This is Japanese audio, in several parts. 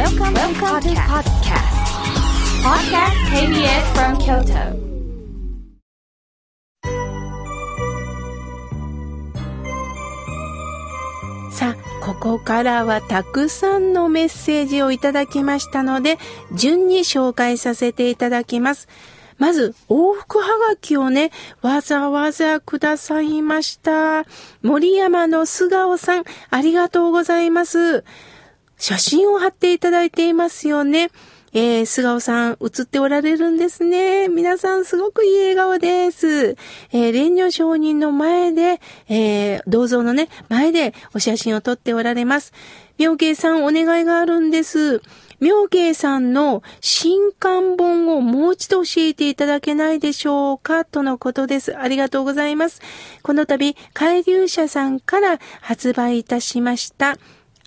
Welcome, Welcome to podcast. Podcast KBS from Kyoto. さあ、ここからはたくさんのメッセージをいただきましたので、順に紹介させていただきます。まず、往復はがきをね、わざわざくださいました。森山の素顔さん、ありがとうございます。写真を貼っていただいていますよね。えー、素顔さん映っておられるんですね。皆さんすごくいい笑顔です。えー、蓮如上人の前で、えー、銅像のね、前でお写真を撮っておられます。妙慶さんお願いがあるんです。妙慶さんの新刊本をもう一度教えていただけないでしょうかとのことです。ありがとうございます。この度、海流社さんから発売いたしました。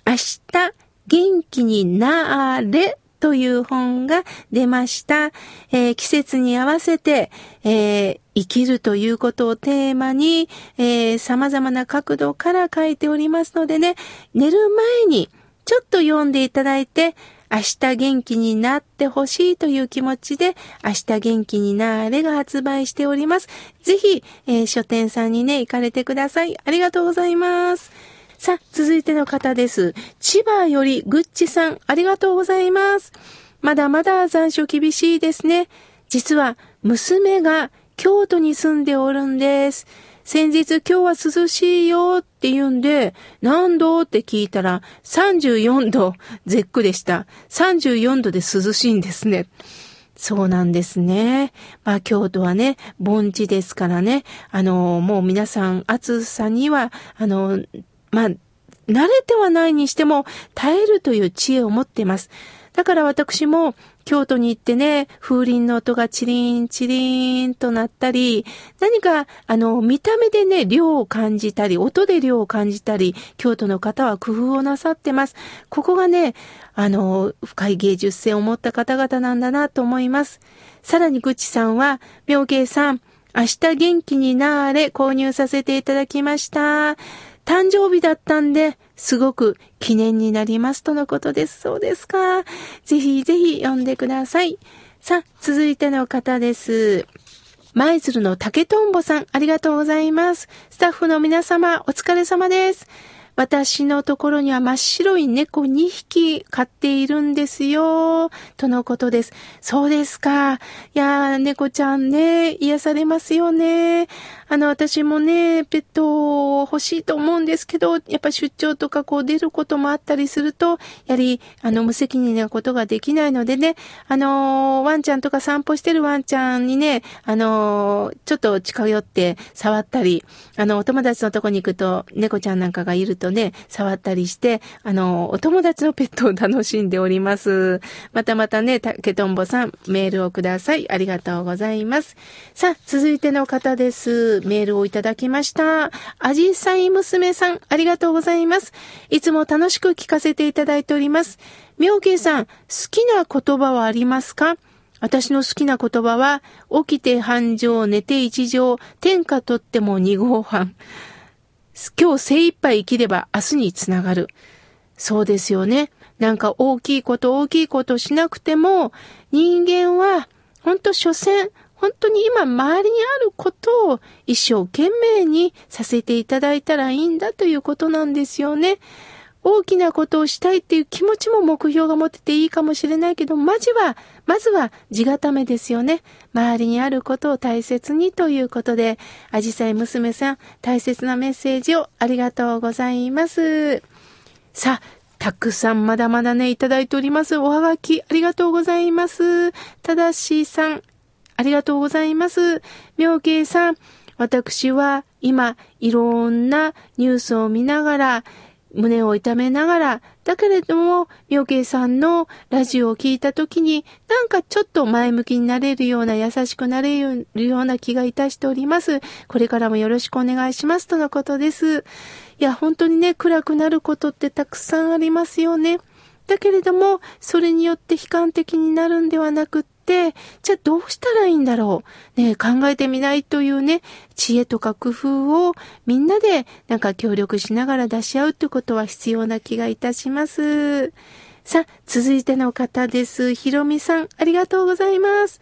明日、元気になれという本が出ました。えー、季節に合わせて、えー、生きるということをテーマに、えー、様々な角度から書いておりますのでね、寝る前にちょっと読んでいただいて、明日元気になってほしいという気持ちで、明日元気になれが発売しております。ぜひ、え、書店さんにね、行かれてください。ありがとうございます。さあ、続いての方です。千葉よりぐっちさん、ありがとうございます。まだまだ残暑厳しいですね。実は、娘が京都に住んでおるんです。先日今日は涼しいよって言うんで、何度って聞いたら34度絶句でした。34度で涼しいんですね。そうなんですね。まあ京都はね、盆地ですからね、あの、もう皆さん暑さには、あの、まあ、慣れてはないにしても耐えるという知恵を持っています。だから私も京都に行ってね、風鈴の音がチリンチリンとなったり、何か、あの、見た目でね、量を感じたり、音で量を感じたり、京都の方は工夫をなさってます。ここがね、あの、深い芸術性を持った方々なんだなと思います。さらに、ぐちさんは、妙慶さん、明日元気になーれ購入させていただきました。誕生日だったんで、すごく記念になりますとのことです。そうですか。ぜひぜひ読んでください。さあ、続いての方です。舞鶴の竹とんぼさん、ありがとうございます。スタッフの皆様、お疲れ様です。私のところには真っ白い猫2匹飼っているんですよ。とのことです。そうですか。いやー、猫ちゃんね、癒されますよね。あの、私もね、ペット欲しいと思うんですけど、やっぱ出張とかこう出ることもあったりすると、やはり、あの、無責任なことができないのでね、あの、ワンちゃんとか散歩してるワンちゃんにね、あの、ちょっと近寄って触ったり、あの、お友達のとこに行くと、猫ちゃんなんかがいるとね、触ったりして、あの、お友達のペットを楽しんでおります。またまたね、ケトンボさん、メールをください。ありがとうございます。さあ、続いての方です。メールをいただきました。アジサイ娘さん、ありがとうございます。いつも楽しく聞かせていただいております。妙慶さん、好きな言葉はありますか？私の好きな言葉は、起きて繁盛、寝て一乗、天下とっても二号半。今日精一杯生きれば明日につながる。そうですよね。なんか大きいこと大きいことしなくても、人間は、ほんと所詮、本当に今周りにあることを一生懸命にさせていただいたらいいんだということなんですよね。大きなことをしたいっていう気持ちも目標が持ってていいかもしれないけど、まずは、まずは地固めですよね。周りにあることを大切にということで、アジサイ娘さん、大切なメッセージをありがとうございます。さあ、たくさんまだまだね、いただいております。おはがき、ありがとうございます。ただしさん、ありがとうございます。妙慶さん、私は今、いろんなニュースを見ながら、胸を痛めながら、だけれども、妙慶さんのラジオを聞いたときに、なんかちょっと前向きになれるような、優しくなれるような気がいたしております。これからもよろしくお願いします。とのことです。いや、本当にね、暗くなることってたくさんありますよね。だけれども、それによって悲観的になるんではなく、じゃあどうしたらいいんだろう？ね、考えてみないというね、知恵とか工夫をみんなでなんか協力しながら出し合うってことは必要な気がいたします。さあ、続いての方です。ひろみさん、ありがとうございます。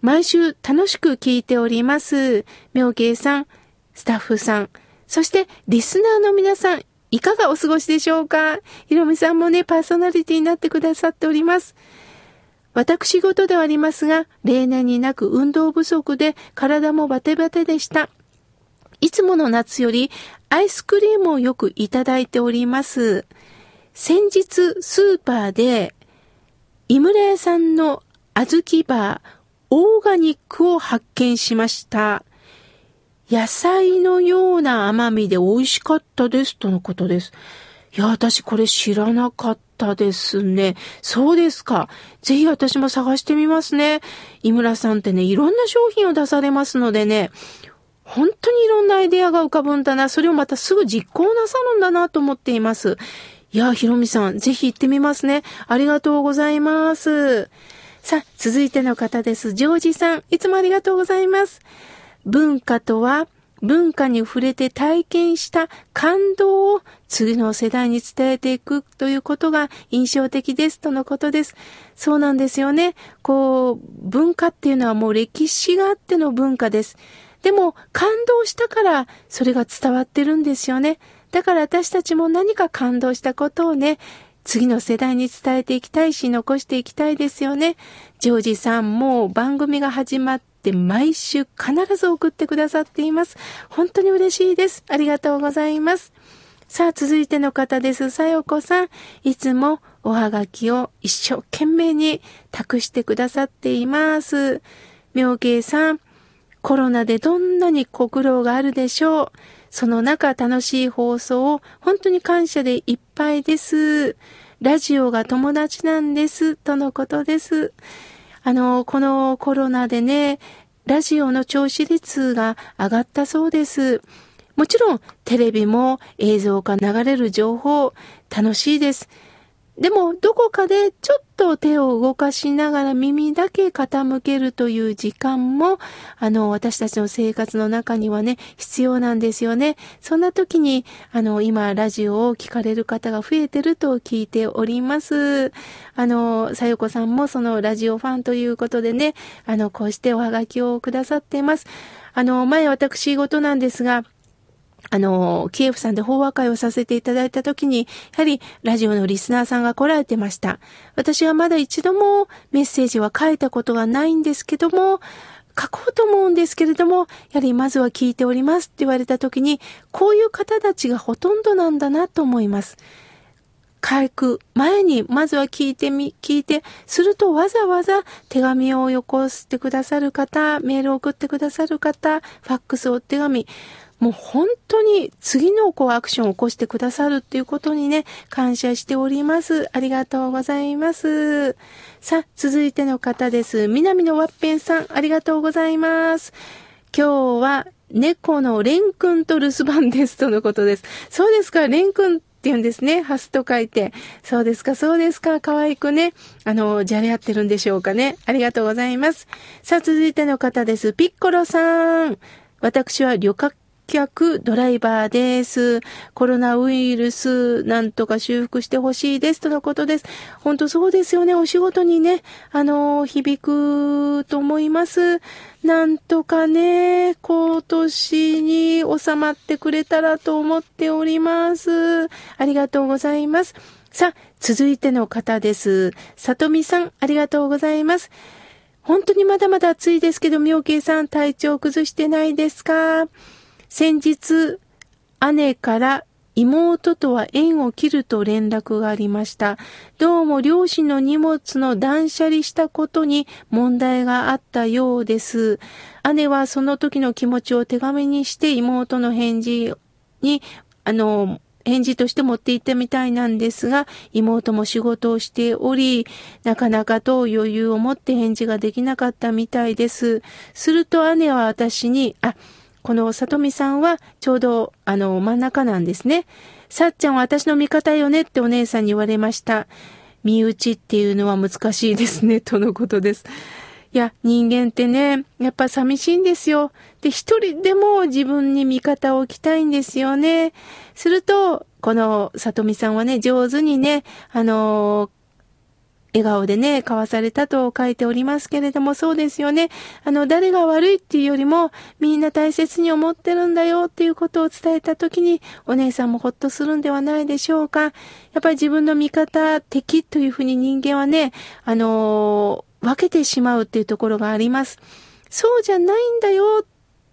毎週楽しく聞いております。妙慶さん、スタッフさん、そしてリスナーの皆さん、いかがお過ごしでしょうか？ひろみさんもね、パーソナリティになってくださっております。私事ではありますが、例年になく運動不足で体もバテバテでした。いつもの夏よりアイスクリームをよくいただいております。先日スーパーで井村屋さんの小豆バーオーガニックを発見しました。野菜のような甘みで美味しかったですとのことです。いや、私これ知らなかったたですね。そうですか。ぜひ私も探してみますね。井村さんってね、いろんな商品を出されますのでね、本当にいろんなアイデアが浮かぶんだな。それをまたすぐ実行なさるんだなと思っています。いや、ひろみさん、ぜひ行ってみますね。ありがとうございます。さあ、続いての方です。ジョージさん、いつもありがとうございます。文化とは、文化に触れて体験した感動を次の世代に伝えていくということが印象的ですとのことです。そうなんですよね。こう、文化っていうのはもう歴史があっての文化です。でも感動したからそれが伝わってるんですよね。だから私たちも何か感動したことをね、次の世代に伝えていきたいし、残していきたいですよね。ジョージさんもう番組が始まって毎週必ず送ってくださっています。本当に嬉しいです。ありがとうございます。さあ、続いての方です。さよこさん。いつもおはがきを一生懸命に託してくださっています。妙慶さん。コロナでどんなにご苦労があるでしょう。その中楽しい放送を本当に感謝でいっぱいです。ラジオが友達なんです。とのことです。あの、このコロナでね、ラジオの聴取率が上がったそうです。もちろんテレビも映像が流れる情報楽しいです。でも、どこかでちょっと手を動かしながら耳だけ傾けるという時間も、あの、私たちの生活の中にはね、必要なんですよね。そんな時に、あの、今、ラジオを聞かれる方が増えてると聞いております。あの、さよこさんもそのラジオファンということでね、あの、こうしておはがきをくださっています。あの、前私事なんですが、あの、キエフさんで法話会をさせていただいたときに、やはりラジオのリスナーさんが来られてました。私はまだ一度もメッセージは書いたことがないんですけども、書こうと思うんですけれども、やはりまずは聞いておりますって言われたときに、こういう方たちがほとんどなんだなと思います。書く前に、まずは聞いてみ、聞いて、するとわざわざ手紙をよこしてくださる方、メールを送ってくださる方、ファックスお手紙、もう本当に次のこうアクションを起こしてくださるっていうことにね、感謝しております。ありがとうございます。さあ、続いての方です。南のワッペンさん、ありがとうございます。今日は猫のレン君と留守番ですとのことです。そうですか、レン君って言うんですね。ハスと書いて。そうですか、そうですか。可愛くね。あの、じゃれ合ってるんでしょうかね。ありがとうございます。さあ、続いての方です。ピッコロさん。私は旅客客ドライバーです。コロナウイルスなんとか修復してほしいですとのことです。本当そうですよね。お仕事にね、あの、響くと思います。なんとかね、今年に収まってくれたらと思っております。ありがとうございます。さあ、続いての方です。さとみさん、ありがとうございます。本当にまだまだ暑いですけど、妙慶さん体調崩してないですか？先日、姉から妹とは縁を切ると連絡がありました。どうも両親の荷物の断捨離したことに問題があったようです。姉はその時の気持ちを手紙にして妹の返事に、あの、返事として持っていったみたいなんですが、妹も仕事をしており、なかなかと余裕を持って返事ができなかったみたいです。すると姉は私に、あ、この里美さんはちょうどあの真ん中なんですね。さっちゃんは私の味方よねってお姉さんに言われました。身内っていうのは難しいですね、とのことです。いや、人間ってね、やっぱ寂しいんですよ。で、一人でも自分に味方を置きたいんですよね。すると、この里美さんはね、上手にね、あの笑顔でね、交わされたと書いておりますけれども、そうですよね。あの、誰が悪いっていうよりも、みんな大切に思ってるんだよっていうことを伝えたときに、お姉さんもほっとするんではないでしょうか。やっぱり自分の味方、敵というふうに人間はね、あのー、分けてしまうっていうところがあります。そうじゃないんだよ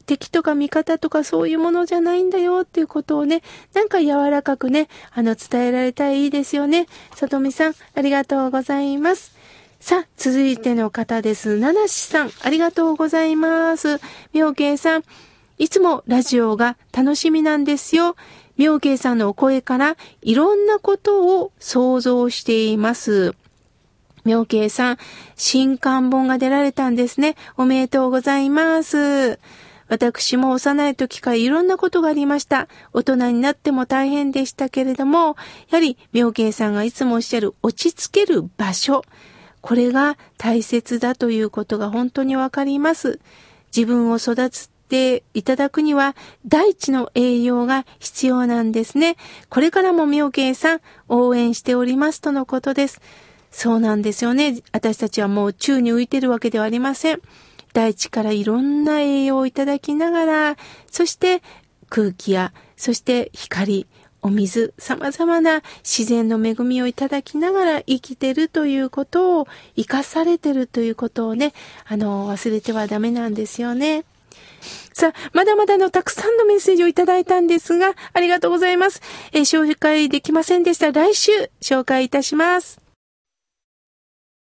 敵とか味方とかそういうものじゃないんだよっていうことをね、なんか柔らかくね、あの、伝えられたらいいですよね。さとみさん、ありがとうございます。さあ、続いての方です。ななしさん、ありがとうございます。みょうけいさん、いつもラジオが楽しみなんですよ。妙慶さんのお声からいろんなことを想像しています。妙慶さん、新刊本が出られたんですね。おめでとうございます。私も幼い時からいろんなことがありました。大人になっても大変でしたけれども、やはり妙慶さんがいつもおっしゃる落ち着ける場所。これが大切だということが本当にわかります。自分を育つていただくには大地の栄養が必要なんですね。これからも妙慶さん応援しておりますとのことです。そうなんですよね。私たちはもう宙に浮いてるわけではありません。大地からいろんな栄養をいただきながら、そして空気や、そして光、お水、様々な自然の恵みをいただきながら生きてるということを、生かされてるということをね、あの、忘れてはダメなんですよね。さあ、まだまだのたくさんのメッセージをいただいたんですが、ありがとうございます。えー、紹介できませんでした。来週、紹介いたします。